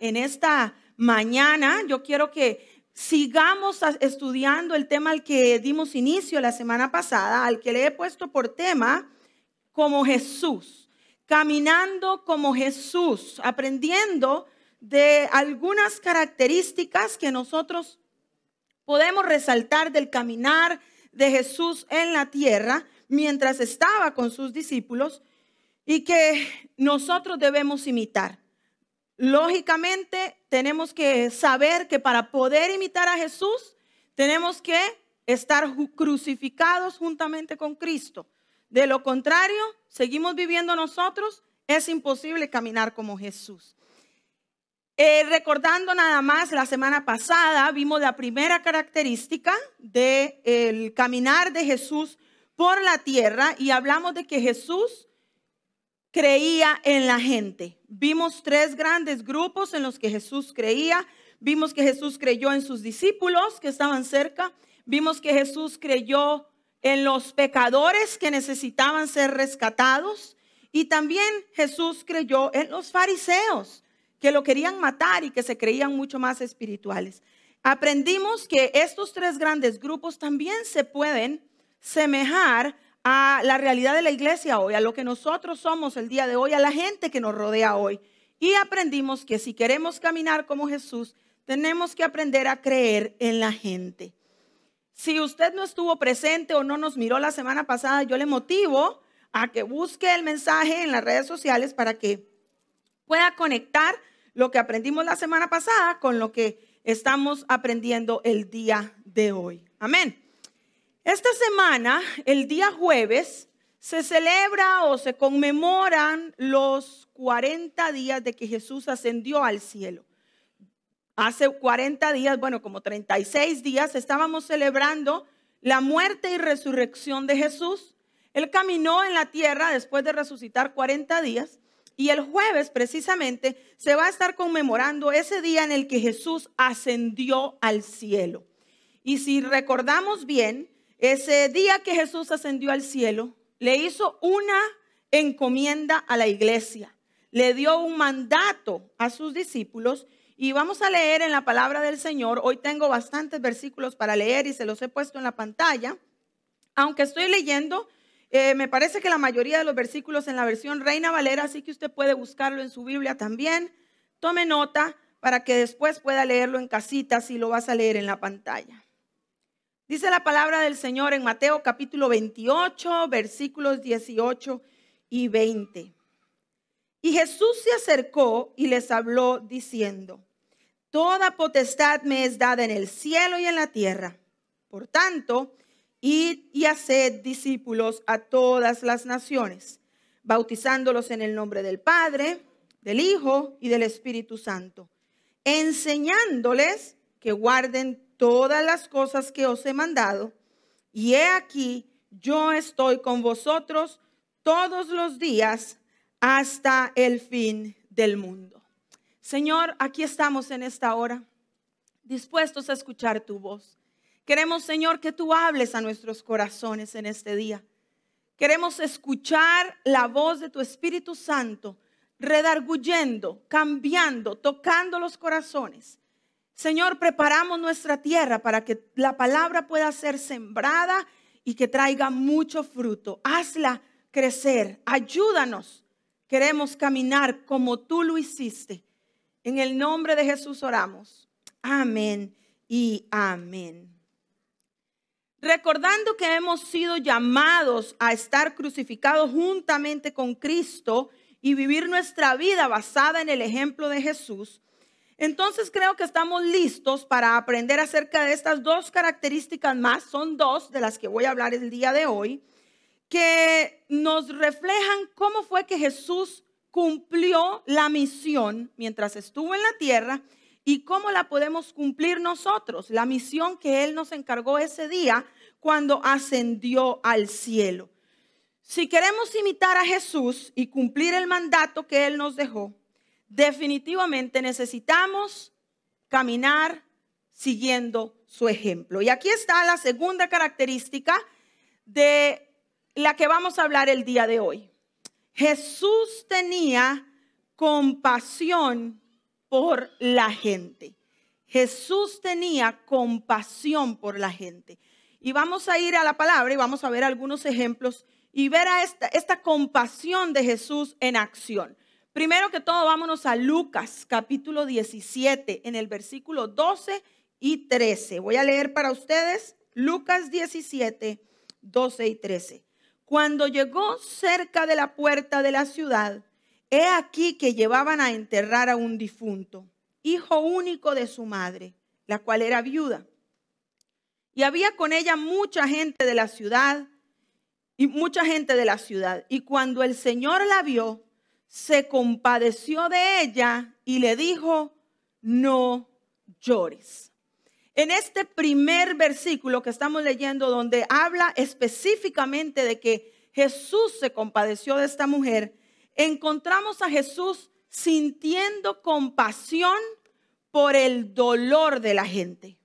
en esta mañana. Yo quiero que sigamos estudiando el tema al que dimos inicio la semana pasada, al que le he puesto por tema como Jesús, caminando como Jesús, aprendiendo de algunas características que nosotros podemos resaltar del caminar de Jesús en la tierra mientras estaba con sus discípulos y que nosotros debemos imitar. Lógicamente, tenemos que saber que para poder imitar a Jesús, tenemos que estar crucificados juntamente con Cristo. De lo contrario, seguimos viviendo nosotros, es imposible caminar como Jesús. Eh, recordando nada más, la semana pasada vimos la primera característica del caminar de Jesús por la tierra y hablamos de que Jesús creía en la gente. Vimos tres grandes grupos en los que Jesús creía. Vimos que Jesús creyó en sus discípulos que estaban cerca. Vimos que Jesús creyó en los pecadores que necesitaban ser rescatados. Y también Jesús creyó en los fariseos que lo querían matar y que se creían mucho más espirituales. Aprendimos que estos tres grandes grupos también se pueden semejar a la realidad de la iglesia hoy, a lo que nosotros somos el día de hoy, a la gente que nos rodea hoy. Y aprendimos que si queremos caminar como Jesús, tenemos que aprender a creer en la gente. Si usted no estuvo presente o no nos miró la semana pasada, yo le motivo a que busque el mensaje en las redes sociales para que pueda conectar lo que aprendimos la semana pasada con lo que estamos aprendiendo el día de hoy. Amén. Esta semana, el día jueves, se celebra o se conmemoran los 40 días de que Jesús ascendió al cielo. Hace 40 días, bueno, como 36 días, estábamos celebrando la muerte y resurrección de Jesús. Él caminó en la tierra después de resucitar 40 días y el jueves precisamente se va a estar conmemorando ese día en el que Jesús ascendió al cielo. Y si recordamos bien, ese día que Jesús ascendió al cielo, le hizo una encomienda a la iglesia, le dio un mandato a sus discípulos y vamos a leer en la palabra del Señor. Hoy tengo bastantes versículos para leer y se los he puesto en la pantalla. Aunque estoy leyendo, eh, me parece que la mayoría de los versículos en la versión Reina Valera, así que usted puede buscarlo en su Biblia también. Tome nota para que después pueda leerlo en casita si lo vas a leer en la pantalla. Dice la palabra del Señor en Mateo capítulo 28, versículos 18 y 20. Y Jesús se acercó y les habló diciendo, Toda potestad me es dada en el cielo y en la tierra. Por tanto, id y haced discípulos a todas las naciones, bautizándolos en el nombre del Padre, del Hijo y del Espíritu Santo, enseñándoles que guarden todas las cosas que os he mandado, y he aquí, yo estoy con vosotros todos los días hasta el fin del mundo. Señor, aquí estamos en esta hora, dispuestos a escuchar tu voz. Queremos, Señor, que tú hables a nuestros corazones en este día. Queremos escuchar la voz de tu Espíritu Santo, redarguyendo, cambiando, tocando los corazones Señor, preparamos nuestra tierra para que la palabra pueda ser sembrada y que traiga mucho fruto. Hazla crecer, ayúdanos. Queremos caminar como tú lo hiciste. En el nombre de Jesús oramos. Amén y amén. Recordando que hemos sido llamados a estar crucificados juntamente con Cristo y vivir nuestra vida basada en el ejemplo de Jesús, entonces creo que estamos listos para aprender acerca de estas dos características más, son dos de las que voy a hablar el día de hoy, que nos reflejan cómo fue que Jesús cumplió la misión mientras estuvo en la tierra y cómo la podemos cumplir nosotros, la misión que Él nos encargó ese día cuando ascendió al cielo. Si queremos imitar a Jesús y cumplir el mandato que Él nos dejó, definitivamente necesitamos caminar siguiendo su ejemplo. Y aquí está la segunda característica de la que vamos a hablar el día de hoy. Jesús tenía compasión por la gente. Jesús tenía compasión por la gente. Y vamos a ir a la palabra y vamos a ver algunos ejemplos y ver a esta, esta compasión de Jesús en acción. Primero que todo, vámonos a Lucas capítulo 17, en el versículo 12 y 13. Voy a leer para ustedes Lucas 17, 12 y 13. Cuando llegó cerca de la puerta de la ciudad, he aquí que llevaban a enterrar a un difunto, hijo único de su madre, la cual era viuda. Y había con ella mucha gente de la ciudad y mucha gente de la ciudad. Y cuando el Señor la vio, se compadeció de ella y le dijo, no llores. En este primer versículo que estamos leyendo, donde habla específicamente de que Jesús se compadeció de esta mujer, encontramos a Jesús sintiendo compasión por el dolor de la gente.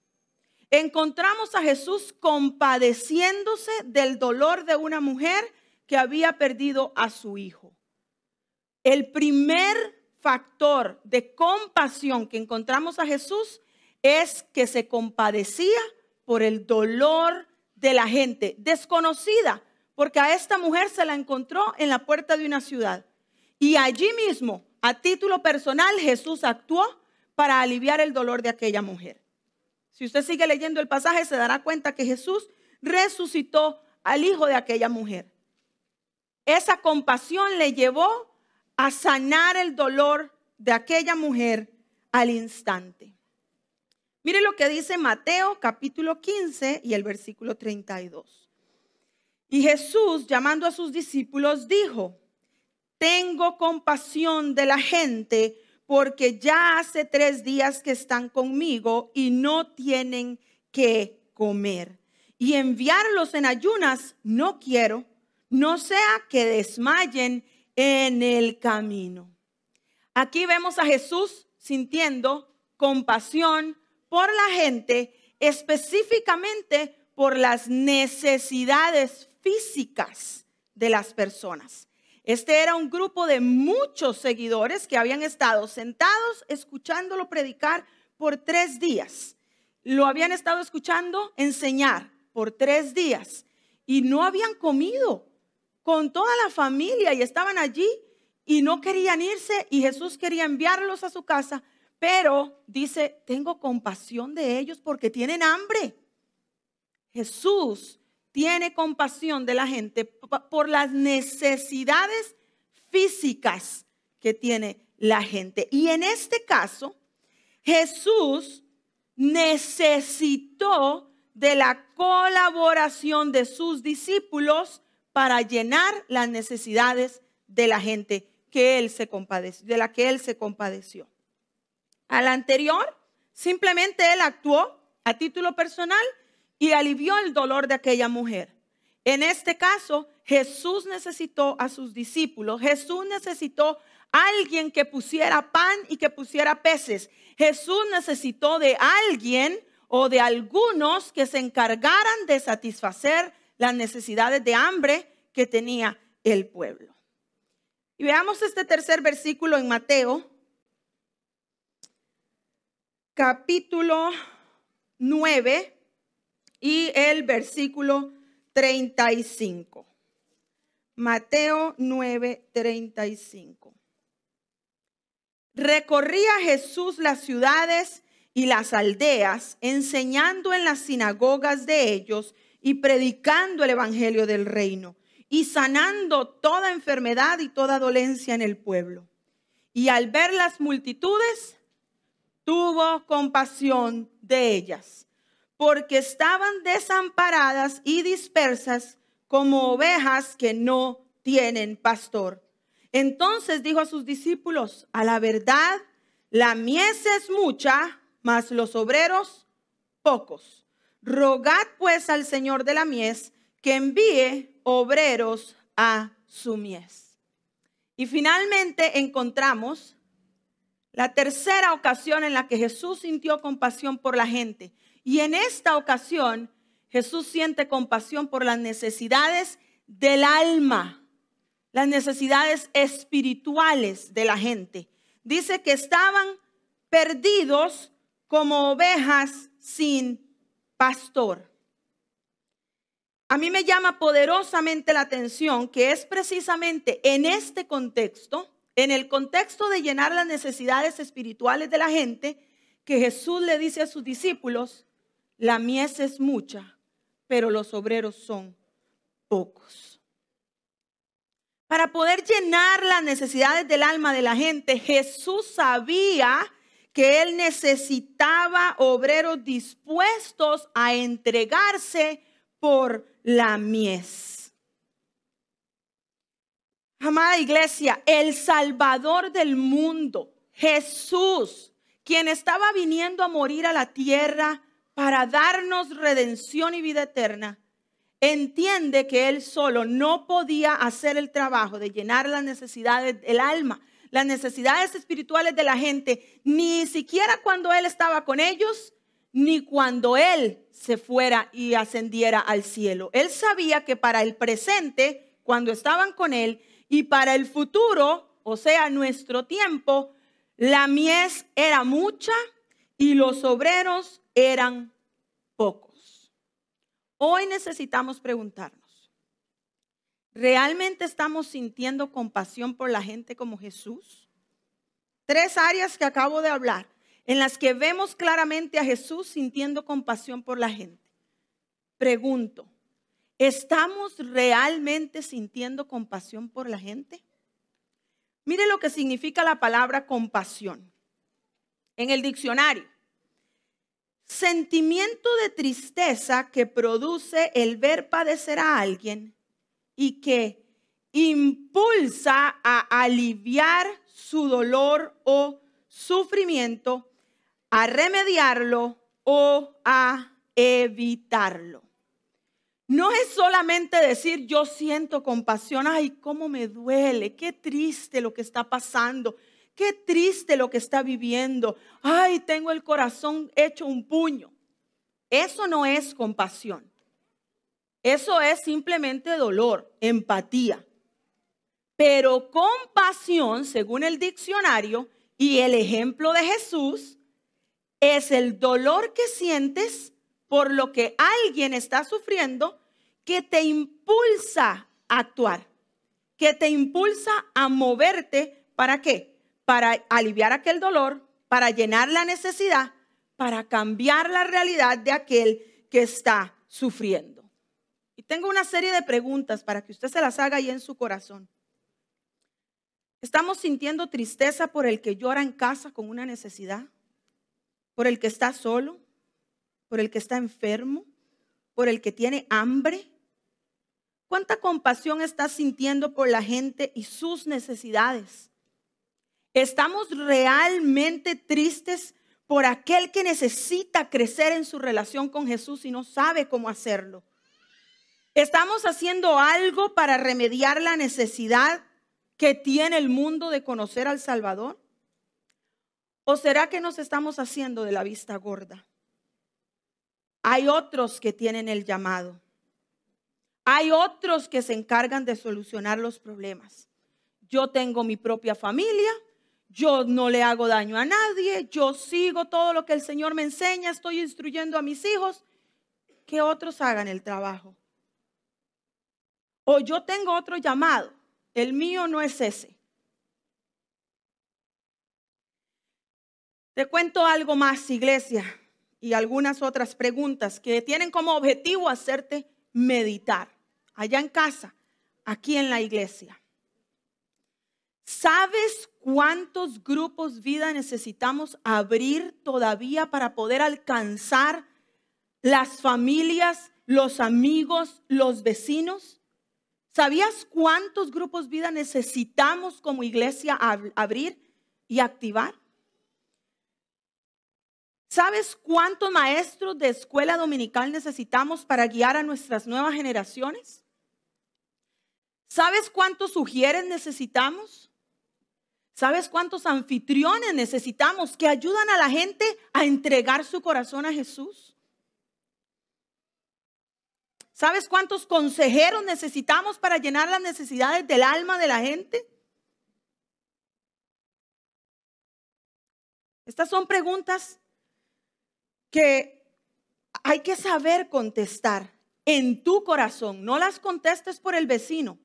Encontramos a Jesús compadeciéndose del dolor de una mujer que había perdido a su hijo. El primer factor de compasión que encontramos a Jesús es que se compadecía por el dolor de la gente desconocida, porque a esta mujer se la encontró en la puerta de una ciudad. Y allí mismo, a título personal, Jesús actuó para aliviar el dolor de aquella mujer. Si usted sigue leyendo el pasaje, se dará cuenta que Jesús resucitó al hijo de aquella mujer. Esa compasión le llevó a sanar el dolor de aquella mujer al instante. Mire lo que dice Mateo capítulo 15 y el versículo 32. Y Jesús, llamando a sus discípulos, dijo, tengo compasión de la gente porque ya hace tres días que están conmigo y no tienen que comer. Y enviarlos en ayunas no quiero, no sea que desmayen en el camino. Aquí vemos a Jesús sintiendo compasión por la gente, específicamente por las necesidades físicas de las personas. Este era un grupo de muchos seguidores que habían estado sentados escuchándolo predicar por tres días. Lo habían estado escuchando enseñar por tres días y no habían comido con toda la familia y estaban allí y no querían irse y Jesús quería enviarlos a su casa, pero dice, tengo compasión de ellos porque tienen hambre. Jesús tiene compasión de la gente por las necesidades físicas que tiene la gente. Y en este caso, Jesús necesitó de la colaboración de sus discípulos para llenar las necesidades de la gente que él se compadeció, de la que él se compadeció. Al anterior, simplemente él actuó a título personal y alivió el dolor de aquella mujer. En este caso, Jesús necesitó a sus discípulos, Jesús necesitó a alguien que pusiera pan y que pusiera peces. Jesús necesitó de alguien o de algunos que se encargaran de satisfacer las necesidades de hambre que tenía el pueblo. Y veamos este tercer versículo en Mateo, capítulo 9 y el versículo 35. Mateo 9, 35. Recorría Jesús las ciudades y las aldeas, enseñando en las sinagogas de ellos y predicando el Evangelio del reino y sanando toda enfermedad y toda dolencia en el pueblo. Y al ver las multitudes, tuvo compasión de ellas, porque estaban desamparadas y dispersas como ovejas que no tienen pastor. Entonces dijo a sus discípulos, a la verdad, la mies es mucha, mas los obreros pocos. Rogad pues al Señor de la mies que envíe obreros a su mies. Y finalmente encontramos la tercera ocasión en la que Jesús sintió compasión por la gente. Y en esta ocasión Jesús siente compasión por las necesidades del alma, las necesidades espirituales de la gente. Dice que estaban perdidos como ovejas sin pastor. A mí me llama poderosamente la atención que es precisamente en este contexto, en el contexto de llenar las necesidades espirituales de la gente, que Jesús le dice a sus discípulos, la mies es mucha, pero los obreros son pocos. Para poder llenar las necesidades del alma de la gente, Jesús sabía que él necesitaba obreros dispuestos a entregarse por la mies. Amada iglesia, el Salvador del mundo, Jesús, quien estaba viniendo a morir a la tierra para darnos redención y vida eterna, entiende que él solo no podía hacer el trabajo de llenar las necesidades del alma, las necesidades espirituales de la gente, ni siquiera cuando él estaba con ellos, ni cuando él se fuera y ascendiera al cielo. Él sabía que para el presente, cuando estaban con él, y para el futuro, o sea, nuestro tiempo, la mies era mucha y los obreros eran pocos. Hoy necesitamos preguntarnos, ¿realmente estamos sintiendo compasión por la gente como Jesús? Tres áreas que acabo de hablar, en las que vemos claramente a Jesús sintiendo compasión por la gente. Pregunto, ¿estamos realmente sintiendo compasión por la gente? Mire lo que significa la palabra compasión. En el diccionario, sentimiento de tristeza que produce el ver padecer a alguien y que impulsa a aliviar su dolor o sufrimiento, a remediarlo o a evitarlo. No es solamente decir yo siento compasión, ay, cómo me duele, qué triste lo que está pasando, qué triste lo que está viviendo, ay, tengo el corazón hecho un puño. Eso no es compasión. Eso es simplemente dolor, empatía. Pero compasión, según el diccionario y el ejemplo de Jesús, es el dolor que sientes por lo que alguien está sufriendo que te impulsa a actuar, que te impulsa a moverte. ¿Para qué? Para aliviar aquel dolor, para llenar la necesidad, para cambiar la realidad de aquel que está sufriendo. Y tengo una serie de preguntas para que usted se las haga ahí en su corazón. ¿Estamos sintiendo tristeza por el que llora en casa con una necesidad? ¿Por el que está solo? por el que está enfermo, por el que tiene hambre? ¿Cuánta compasión estás sintiendo por la gente y sus necesidades? ¿Estamos realmente tristes por aquel que necesita crecer en su relación con Jesús y no sabe cómo hacerlo? ¿Estamos haciendo algo para remediar la necesidad que tiene el mundo de conocer al Salvador? ¿O será que nos estamos haciendo de la vista gorda? Hay otros que tienen el llamado. Hay otros que se encargan de solucionar los problemas. Yo tengo mi propia familia, yo no le hago daño a nadie, yo sigo todo lo que el Señor me enseña, estoy instruyendo a mis hijos, que otros hagan el trabajo. O yo tengo otro llamado, el mío no es ese. Te cuento algo más, iglesia y algunas otras preguntas que tienen como objetivo hacerte meditar allá en casa, aquí en la iglesia. ¿Sabes cuántos grupos vida necesitamos abrir todavía para poder alcanzar las familias, los amigos, los vecinos? ¿Sabías cuántos grupos vida necesitamos como iglesia abrir y activar? ¿Sabes cuántos maestros de escuela dominical necesitamos para guiar a nuestras nuevas generaciones? ¿Sabes cuántos sugieres necesitamos? ¿Sabes cuántos anfitriones necesitamos que ayudan a la gente a entregar su corazón a Jesús? ¿Sabes cuántos consejeros necesitamos para llenar las necesidades del alma de la gente? Estas son preguntas que hay que saber contestar en tu corazón. No las contestes por el vecino,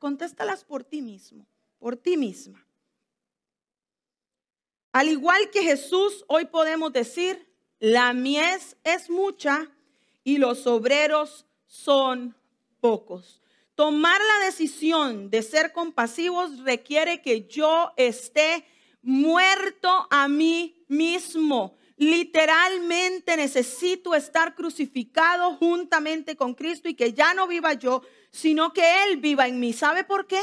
contéstalas por ti mismo, por ti misma. Al igual que Jesús, hoy podemos decir, la mies es mucha y los obreros son pocos. Tomar la decisión de ser compasivos requiere que yo esté muerto a mí mismo. Literalmente necesito estar crucificado juntamente con Cristo y que ya no viva yo, sino que Él viva en mí. ¿Sabe por qué?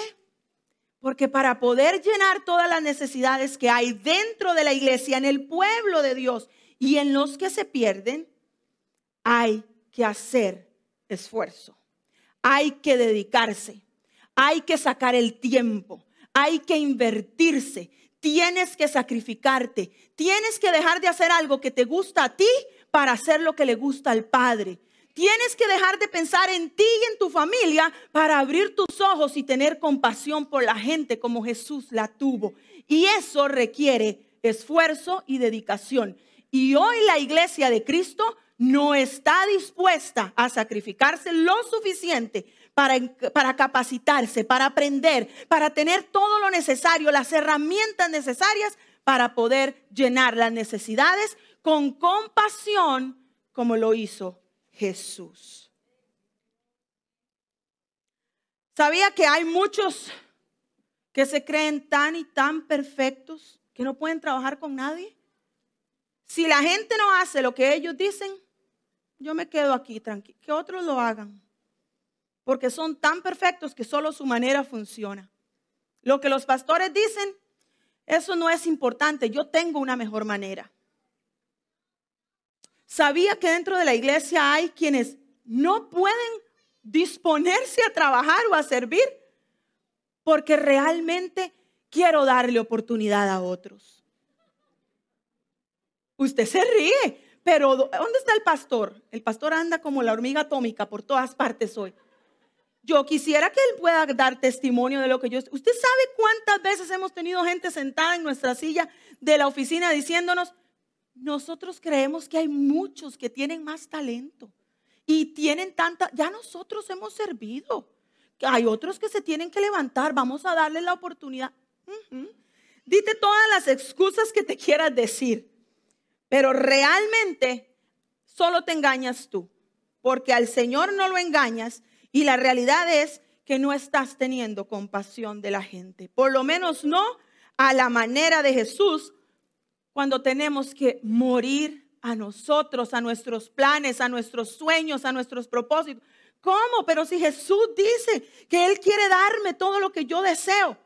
Porque para poder llenar todas las necesidades que hay dentro de la iglesia, en el pueblo de Dios y en los que se pierden, hay que hacer esfuerzo. Hay que dedicarse. Hay que sacar el tiempo. Hay que invertirse. Tienes que sacrificarte. Tienes que dejar de hacer algo que te gusta a ti para hacer lo que le gusta al Padre. Tienes que dejar de pensar en ti y en tu familia para abrir tus ojos y tener compasión por la gente como Jesús la tuvo. Y eso requiere esfuerzo y dedicación. Y hoy la iglesia de Cristo no está dispuesta a sacrificarse lo suficiente para, para, capacitarse, para aprender, para tener todo lo necesario, las herramientas necesarias para poder llenar las necesidades con compasión como lo hizo Jesús. ¿Sabía que hay muchos que se creen tan y tan perfectos que no pueden trabajar con nadie? Si la gente no hace lo que ellos dicen, yo me quedo aquí tranquilo, que otros lo hagan, porque son tan perfectos que solo su manera funciona. Lo que los pastores dicen, eso no es importante, yo tengo una mejor manera. ¿Sabía que dentro de la iglesia hay quienes no pueden disponerse a trabajar o a servir? Porque realmente quiero darle oportunidad a otros. Usted se ríe, pero ¿dónde está el pastor? El pastor anda como la hormiga atómica por todas partes hoy. Yo quisiera que él pueda dar testimonio de lo que yo... ¿Usted sabe cuántas veces hemos tenido gente sentada en nuestra silla de la oficina diciéndonos, nosotros creemos que hay muchos que tienen más talento y tienen tanta... Ya nosotros hemos servido. Hay otros que se tienen que levantar, vamos a darle la oportunidad. Dite todas las excusas que te quieras decir. Pero realmente solo te engañas tú, porque al Señor no lo engañas y la realidad es que no estás teniendo compasión de la gente. Por lo menos no a la manera de Jesús cuando tenemos que morir a nosotros, a nuestros planes, a nuestros sueños, a nuestros propósitos. ¿Cómo? Pero si Jesús dice que Él quiere darme todo lo que yo deseo,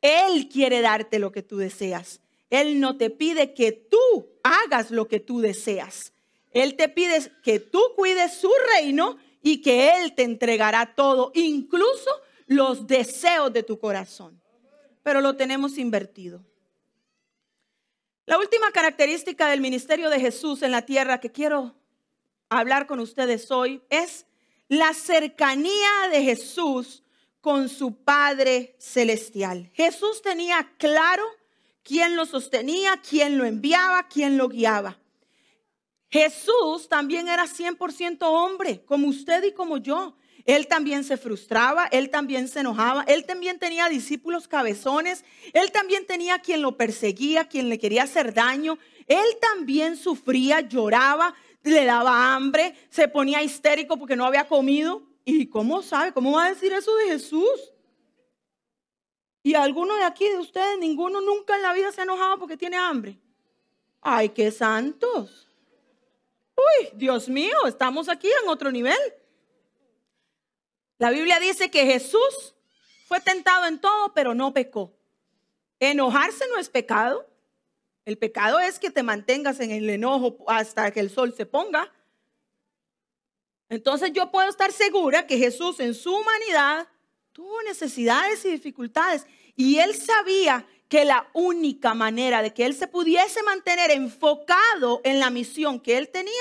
Él quiere darte lo que tú deseas. Él no te pide que tú hagas lo que tú deseas. Él te pide que tú cuides su reino y que Él te entregará todo, incluso los deseos de tu corazón. Pero lo tenemos invertido. La última característica del ministerio de Jesús en la tierra que quiero hablar con ustedes hoy es la cercanía de Jesús con su Padre Celestial. Jesús tenía claro quién lo sostenía, quién lo enviaba, quién lo guiaba. Jesús también era 100% hombre, como usted y como yo. Él también se frustraba, él también se enojaba, él también tenía discípulos cabezones, él también tenía quien lo perseguía, quien le quería hacer daño, él también sufría, lloraba, le daba hambre, se ponía histérico porque no había comido. ¿Y cómo sabe? ¿Cómo va a decir eso de Jesús? Y alguno de aquí, de ustedes, ninguno nunca en la vida se ha enojado porque tiene hambre. Ay, qué santos. Uy, Dios mío, estamos aquí en otro nivel. La Biblia dice que Jesús fue tentado en todo, pero no pecó. Enojarse no es pecado. El pecado es que te mantengas en el enojo hasta que el sol se ponga. Entonces yo puedo estar segura que Jesús en su humanidad tuvo necesidades y dificultades. Y él sabía que la única manera de que él se pudiese mantener enfocado en la misión que él tenía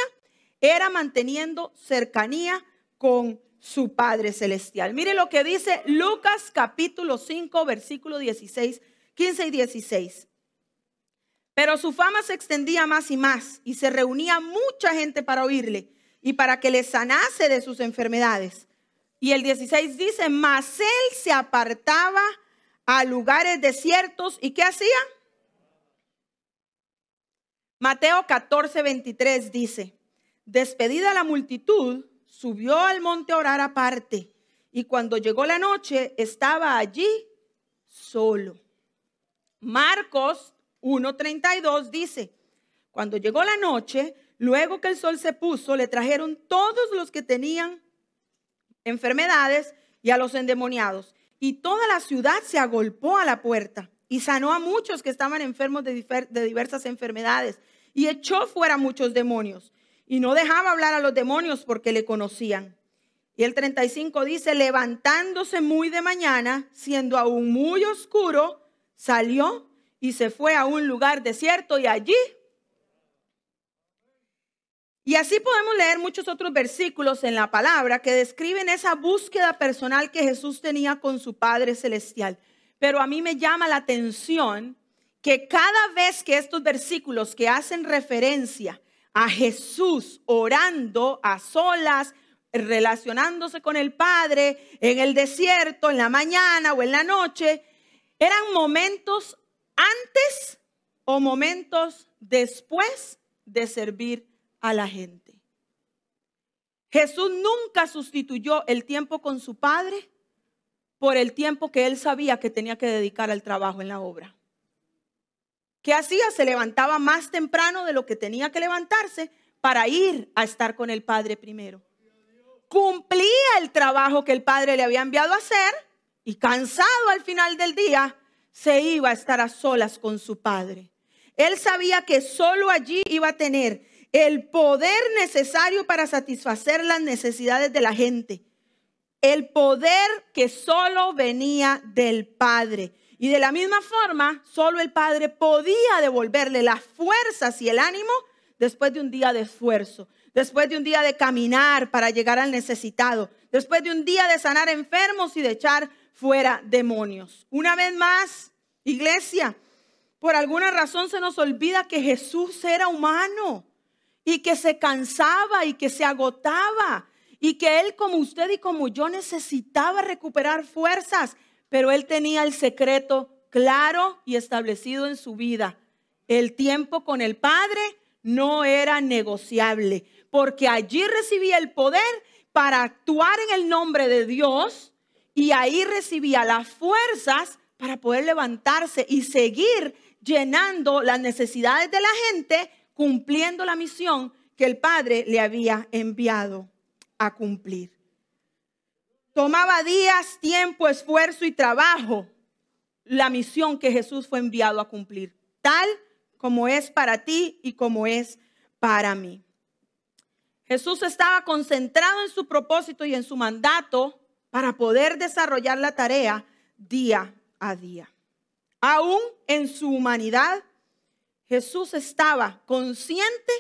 era manteniendo cercanía con su Padre Celestial. Mire lo que dice Lucas capítulo 5, versículo 16, 15 y 16. Pero su fama se extendía más y más y se reunía mucha gente para oírle y para que le sanase de sus enfermedades. Y el 16 dice, mas él se apartaba a lugares desiertos y ¿qué hacía? Mateo 14, 23 dice, despedida la multitud, subió al monte a orar aparte y cuando llegó la noche estaba allí solo. Marcos 1.32 dice, cuando llegó la noche, luego que el sol se puso, le trajeron todos los que tenían enfermedades y a los endemoniados. Y toda la ciudad se agolpó a la puerta y sanó a muchos que estaban enfermos de, diversas enfermedades y echó fuera muchos demonios. Y no dejaba hablar a los demonios porque le conocían. Y el 35 dice, levantándose muy de mañana, siendo aún muy oscuro, salió y se fue a un lugar desierto y allí. Y así podemos leer muchos otros versículos en la palabra que describen esa búsqueda personal que Jesús tenía con su Padre Celestial. Pero a mí me llama la atención que cada vez que estos versículos que hacen referencia a Jesús orando a solas, relacionándose con el Padre en el desierto, en la mañana o en la noche, eran momentos antes o momentos después de servir a la gente. Jesús nunca sustituyó el tiempo con su Padre por el tiempo que él sabía que tenía que dedicar al trabajo en la obra. ¿Qué hacía? Se levantaba más temprano de lo que tenía que levantarse para ir a estar con el Padre primero. Cumplía el trabajo que el Padre le había enviado a hacer y cansado al final del día, se iba a estar a solas con su Padre. Él sabía que solo allí iba a tener el poder necesario para satisfacer las necesidades de la gente. El poder que solo venía del Padre. Y de la misma forma, solo el Padre podía devolverle las fuerzas y el ánimo después de un día de esfuerzo, después de un día de caminar para llegar al necesitado, después de un día de sanar enfermos y de echar fuera demonios. Una vez más, iglesia, por alguna razón se nos olvida que Jesús era humano y que se cansaba y que se agotaba y que él como usted y como yo necesitaba recuperar fuerzas pero él tenía el secreto claro y establecido en su vida. El tiempo con el Padre no era negociable, porque allí recibía el poder para actuar en el nombre de Dios y ahí recibía las fuerzas para poder levantarse y seguir llenando las necesidades de la gente, cumpliendo la misión que el Padre le había enviado a cumplir. Tomaba días, tiempo, esfuerzo y trabajo la misión que Jesús fue enviado a cumplir, tal como es para ti y como es para mí. Jesús estaba concentrado en su propósito y en su mandato para poder desarrollar la tarea día a día. Aún en su humanidad, Jesús estaba consciente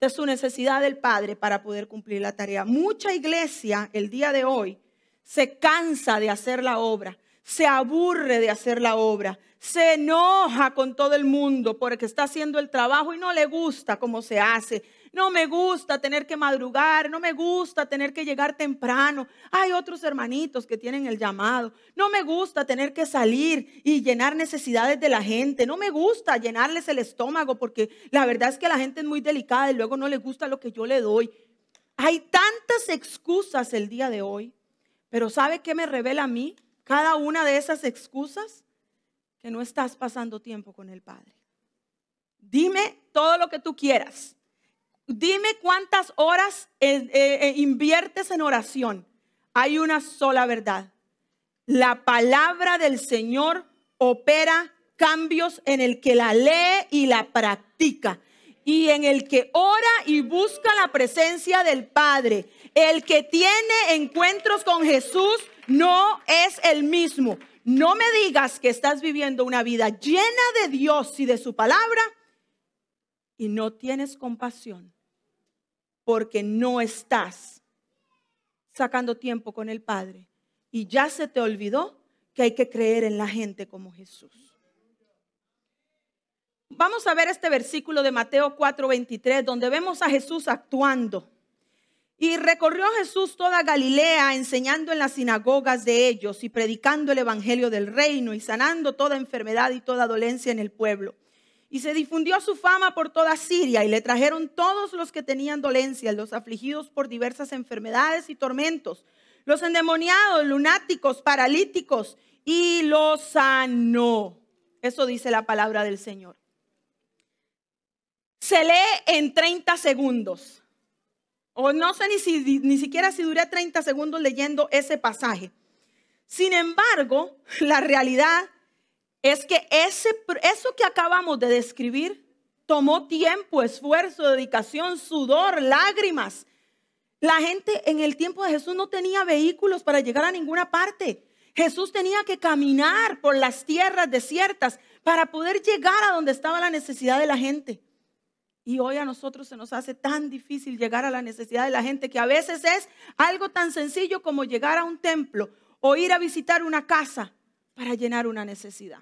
de su necesidad del Padre para poder cumplir la tarea. Mucha iglesia el día de hoy se cansa de hacer la obra, se aburre de hacer la obra, se enoja con todo el mundo porque está haciendo el trabajo y no le gusta cómo se hace. No me gusta tener que madrugar, no me gusta tener que llegar temprano. Hay otros hermanitos que tienen el llamado. No me gusta tener que salir y llenar necesidades de la gente. No me gusta llenarles el estómago porque la verdad es que la gente es muy delicada y luego no le gusta lo que yo le doy. Hay tantas excusas el día de hoy, pero ¿sabe qué me revela a mí? Cada una de esas excusas que no estás pasando tiempo con el Padre. Dime todo lo que tú quieras Dime cuántas horas eh, eh, eh, inviertes en oración. Hay una sola verdad. La palabra del Señor opera cambios en el que la lee y la practica y en el que ora y busca la presencia del Padre. El que tiene encuentros con Jesús no es el mismo. No me digas que estás viviendo una vida llena de Dios y de su palabra y no tienes compasión porque no estás sacando tiempo con el Padre y ya se te olvidó que hay que creer en la gente como Jesús. vamos a ver este versículo de Mateo 4:23, donde vemos a Jesús actuando. Y recorrió Jesús toda Galilea, enseñando en las sinagogas de ellos y predicando el evangelio del reino y sanando toda enfermedad y toda dolencia en el pueblo. Y se difundió su fama por toda Siria y le trajeron todos los que tenían dolencias, los afligidos por diversas enfermedades y tormentos, los endemoniados, lunáticos, paralíticos, y los sanó. Eso dice la palabra del Señor. Se lee en 30 segundos. O no sé ni, si, ni siquiera si duré 30 segundos leyendo ese pasaje. Sin embargo, la realidad es que ese, eso que acabamos de describir tomó tiempo, esfuerzo, dedicación, sudor, lágrimas. La gente en el tiempo de Jesús no tenía vehículos para llegar a ninguna parte. Jesús tenía que caminar por las tierras desiertas para poder llegar a donde estaba la necesidad de la gente. Y hoy a nosotros se nos hace tan difícil llegar a la necesidad de la gente que a veces es algo tan sencillo como llegar a un templo o ir a visitar una casa para llenar una necesidad.